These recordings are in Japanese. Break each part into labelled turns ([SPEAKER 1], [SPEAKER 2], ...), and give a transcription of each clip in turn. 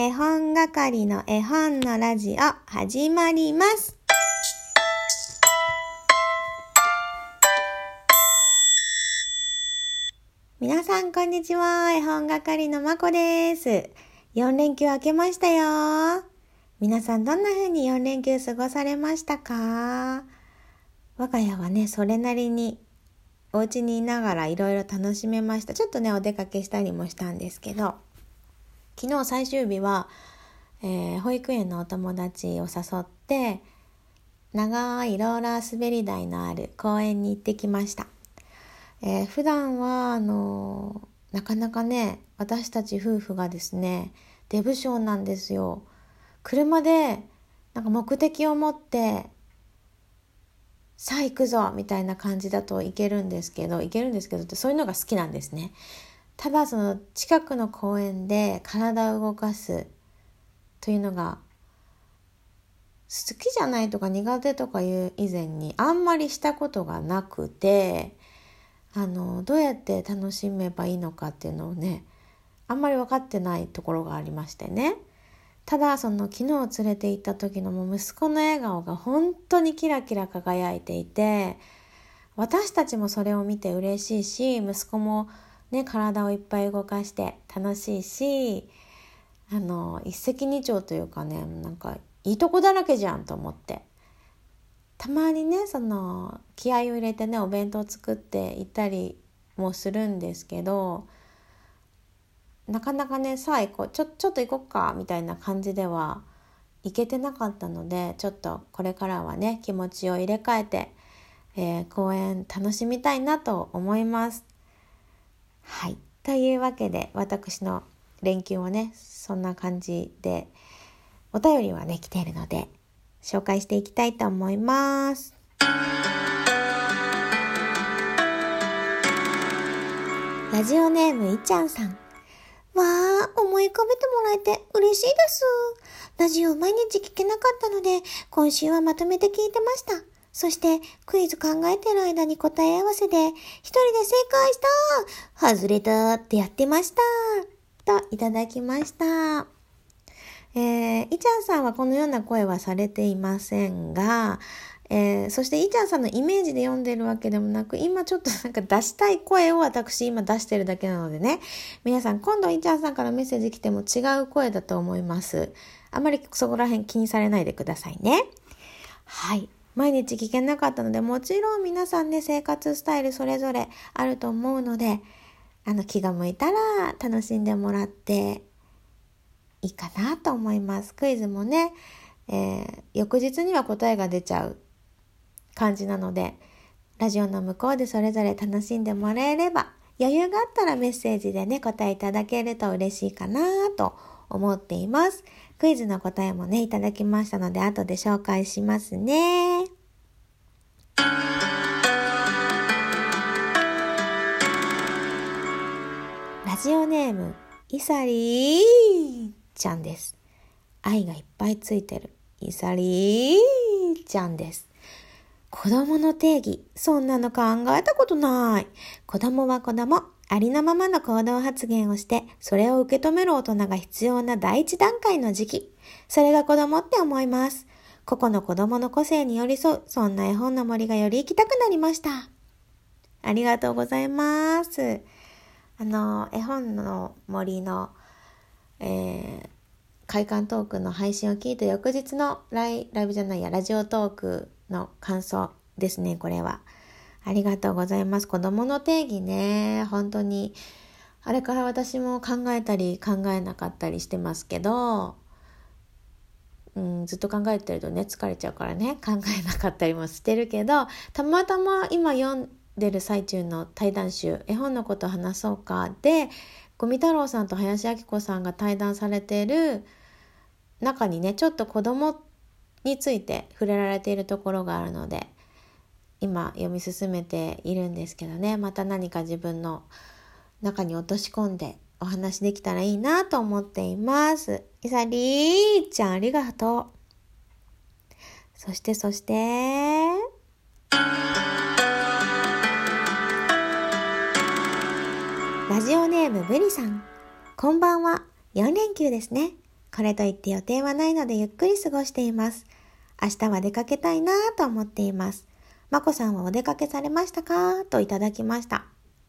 [SPEAKER 1] 絵本係の絵本のラジオ始まります。皆さんこんにちは。絵本係のまこです。4連休明けましたよ。皆さんどんな風に4連休過ごされましたか？我が家はね、それなりにお家にいながらいろいろ楽しめました。ちょっとね、お出かけしたりもしたんですけど、昨日最終日は、えー、保育園のお友達を誘って、長いローラー滑り台のある公園に行ってきました。えー、普段は、あのー、なかなかね、私たち夫婦がですね、デブ症なんですよ。車で、なんか目的を持ってさあ行くぞみたいな感じだといけるんですけどいけるんですけどってそういうのが好きなんですねただその近くの公園で体を動かすというのが好きじゃないとか苦手とかいう以前にあんまりしたことがなくてあのどうやって楽しめばいいのかっていうのをねあんまり分かってないところがありましてね。ただその昨日連れて行った時のも息子の笑顔が本当にキラキラ輝いていて私たちもそれを見て嬉しいし息子もね体をいっぱい動かして楽しいしあの一石二鳥というかねなんかいいとこだらけじゃんと思ってたまにねその気合を入れてねお弁当作って行ったりもするんですけどなかなかねさあ行こうちょちょっと行こっかみたいな感じでは行けてなかったのでちょっとこれからはね気持ちを入れ替えて、えー、公演楽しみたいなと思います。はいというわけで私の連休はねそんな感じでお便りはね来ているので紹介していきたいと思います。ラジオネームいちゃんさん。わあ、思い浮かべてもらえて嬉しいです。ラジオ毎日聞けなかったので、今週はまとめて聞いてました。そして、クイズ考えてる間に答え合わせで、一人で正解した外れたってやってましたと、いただきました。えー、いちゃんさんはこのような声はされていませんが、えー、そして、いちゃんさんのイメージで読んでるわけでもなく、今ちょっとなんか出したい声を私今出してるだけなのでね、皆さん今度いちゃんさんからメッセージ来ても違う声だと思います。あまりそこら辺気にされないでくださいね。はい。毎日聞けなかったので、もちろん皆さんね、生活スタイルそれぞれあると思うので、あの気が向いたら楽しんでもらっていいかなと思います。クイズもね、えー、翌日には答えが出ちゃう感じなので、ラジオの向こうでそれぞれ楽しんでもらえれば、余裕があったらメッセージでね、答えいただけると嬉しいかなと思っています。クイズの答えもね、いただきましたので、後で紹介しますね。ジオネーム、イサリーちゃんです。愛がいっぱいついてる。イサリーちゃんです。子供の定義、そんなの考えたことない。子供は子供、ありのままの行動発言をして、それを受け止める大人が必要な第一段階の時期。それが子供って思います。個々の子供の個性に寄り添う、そんな絵本の森がより行きたくなりました。ありがとうございます。あの、絵本の森の、えー、会館トークの配信を聞いた翌日のライライブじゃないや、ラジオトークの感想ですね、これは。ありがとうございます。子供の定義ね、本当に、あれから私も考えたり考えなかったりしてますけど、うん、ずっと考えてるとね、疲れちゃうからね、考えなかったりもしてるけど、たまたま今読んでる最中の対談集、絵本のこと話そうかで、五味太郎さんと林明子さんが対談されている中にね、ちょっと子供について触れられているところがあるので今読み進めているんですけどねまた何か自分の中に落とし込んでお話できたらいいなと思っています。いさりーちゃんありがとう。そしてそして、ネームブリさん。こんばんは。4連休ですね。これといって予定はないのでゆっくり過ごしています。明日は出かけたいなぁと思っています。まこさんはお出かけされましたか？といただきました。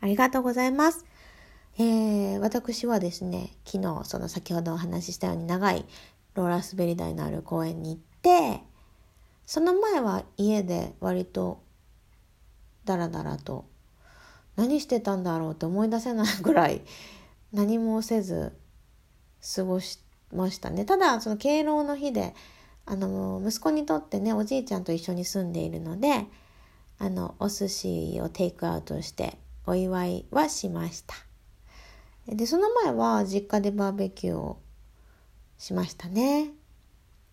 [SPEAKER 1] ありがとうございます。えー、私はですね、昨日、その先ほどお話ししたように長いローラー滑り台のある公園に行って、その前は家で割とダラダラと何してたんだろうって思い出せないぐらい何もせず過ごしましたね。ただ、その敬老の日で、あの、息子にとってね、おじいちゃんと一緒に住んでいるので、あの、お寿司をテイクアウトしてお祝いはしました。で、その前は実家でバーベキューをしましたね。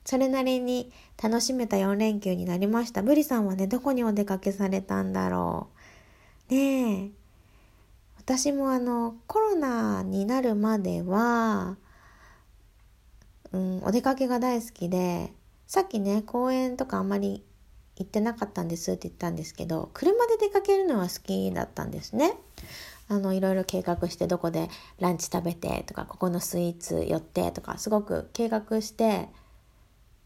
[SPEAKER 1] それなりに楽しめた4連休になりました。ブリさんはね、どこにお出かけされたんだろう。ねえ。私もあの、コロナになるまでは、うん、お出かけが大好きで、さっきね、公園とかあんまり行ってなかったんですって言ったんですけど、車で出かけるのは好きだったんですね。あの、いろいろ計画してどこでランチ食べてとか、ここのスイーツ寄ってとか、すごく計画して、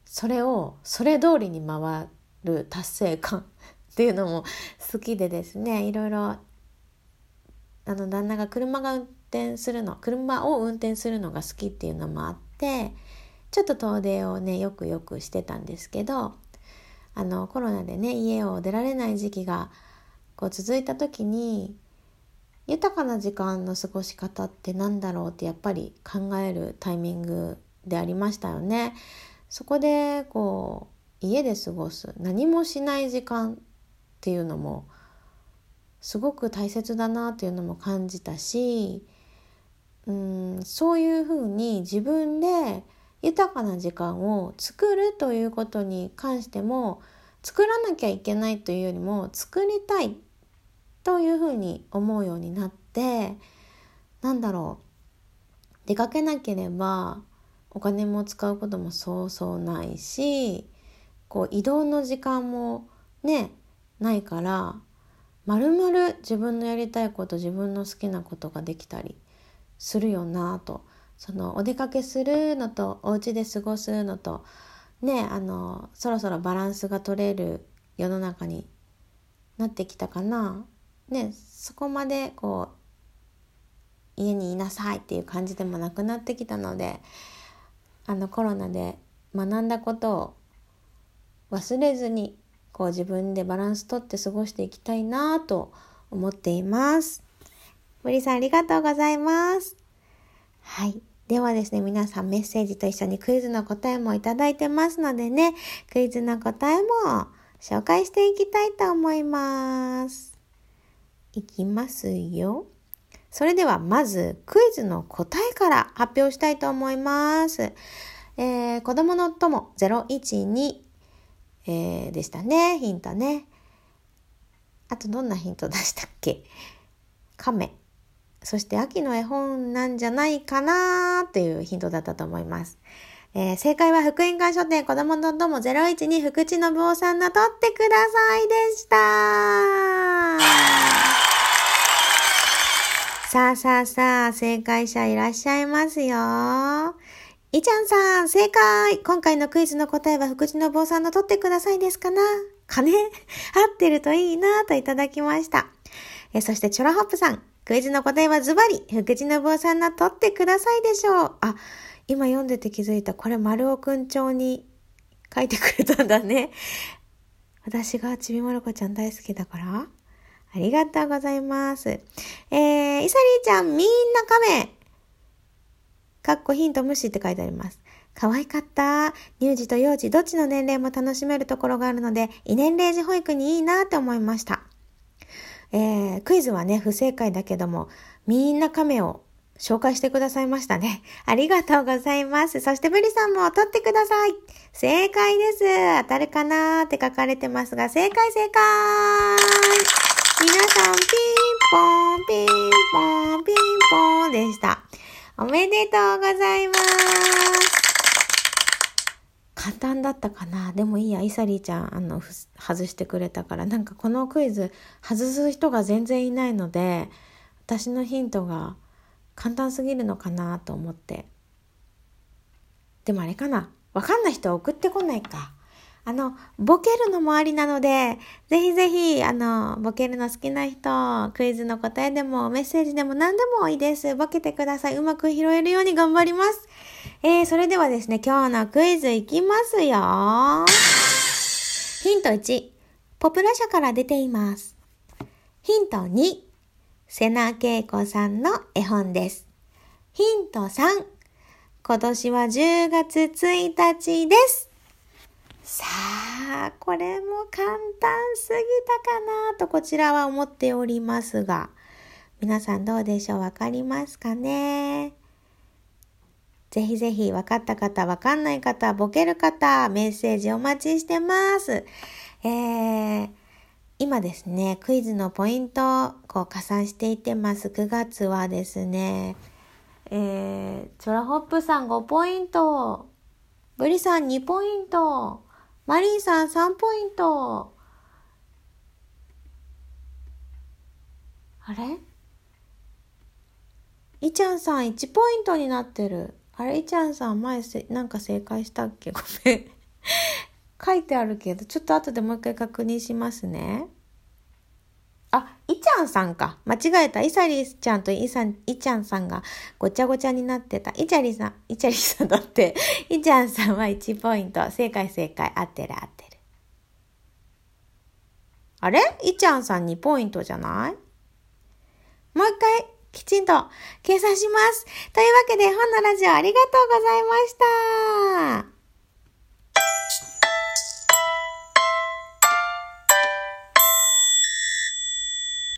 [SPEAKER 1] それをそれ通りに回る達成感っていうのも好きでですね、いろいろ、あの、旦那が車が運転するの、車を運転するのが好きっていうのもあって、ちょっと遠出をね、よくよくしてたんですけど、あの、コロナでね、家を出られない時期がこう続いた時に、豊かな時間の過ごし方って何だろうってやっぱり考えるタイミングでありましたよね。そこでこう家で過ごす何もしない時間っていうのもすごく大切だなっていうのも感じたしうんそういうふうに自分で豊かな時間を作るということに関しても作らなきゃいけないというよりも作りたいというふうに思うようになってなんだろう出かけなければお金も使うこともそうそうないしこう移動の時間もねないからまるまる自分のやりたいこと自分の好きなことができたりするよなと。そのお出かけするのとお家で過ごすのとねあのそろそろバランスが取れる世の中になってきたかな。ね、そこまでこう家にいなさいっていう感じでもなくなってきたのであのコロナで学んだことを忘れずにこう自分でバランスとって過ごしていきたいなと思っています。森さんありがとうございます。はい。ではですね、皆さんメッセージと一緒にクイズの答えもいただいてますのでね、クイズの答えも紹介していきたいと思います。いきますよ。それではまずクイズの答えから発表したいと思います。えー、子供の友012、えー、でしたね。ヒントね。あとどんなヒント出したっけ？亀。そして秋の絵本なんじゃないかなっていうヒントだったと思います。えー、正解は福音館書店子供の友012福地信夫さんの取ってくださいでした。さあさあさあ、正解者いらっしゃいますよ。いちゃんさん、正解今回のクイズの答えは福地の坊さんの取ってくださいですかな？かね？合ってるといいなといただきました。えそして、チョラホップさん、クイズの答えはズバリ、福地の坊さんの取ってくださいでしょう。あ、今読んでて気づいた。これ、丸尾くん帳に書いてくれたんだね。私がちびまる子ちゃん大好きだからありがとうございます。えー、イサリーちゃん、みんな亀。かっこヒント無視って書いてあります。可愛かった。乳児と幼児、どっちの年齢も楽しめるところがあるので、異年齢児保育にいいなって思いました。えー、クイズはね、不正解だけども、みんな亀を紹介してくださいましたね。ありがとうございます。そしてブリさんも取ってください。正解です。当たるかなーって書かれてますが、正解正解皆さん、ピンポン、ピンポン、ピンポンでした。おめでとうございます。簡単だったかな？でもいいや、イサリーちゃん、あの、外してくれたから、なんかこのクイズ、外す人が全然いないので、私のヒントが簡単すぎるのかなと思って、でもあれかな？わかんない人は送ってこないか。あの、ボケるのもありなので、ぜひぜひ、あの、ボケるの好きな人、クイズの答えでもメッセージでも何でもいいです。ボケてください。うまく拾えるように頑張ります。えー、それではですね、今日のクイズいきますよ。ヒント1、ポプラ社から出ています。ヒント2、瀬名恵子さんの絵本です。ヒント3、今年は10月1日です。さあ、これも簡単すぎたかなとこちらは思っておりますが、皆さんどうでしょう？わかりますかね？ぜひぜひ分かった方、分かんない方、ボケる方、メッセージお待ちしてます。えー、今ですね、クイズのポイントをこう加算していってます。9月はですね、えー、チョラホップさん5ポイント、ブリさん2ポイント、マリーさん3ポイント。あれ？いちゃんさん1ポイントになってる。あれ、いちゃんさん前せ、なんか正解したっけ？ごめん。書いてあるけど、ちょっと後でもう一回確認しますね。ちゃんさんか。間違えた。いさりちゃんといさん、いちゃんさんがごちゃごちゃになってた。いちゃりさん、いちゃりさんだって。いちゃんさんは1ポイント。正解正解。合ってる合ってる。あれ？いちゃんさん2ポイントじゃない？もう一回きちんと計算します。というわけで本のラジオありがとうございました。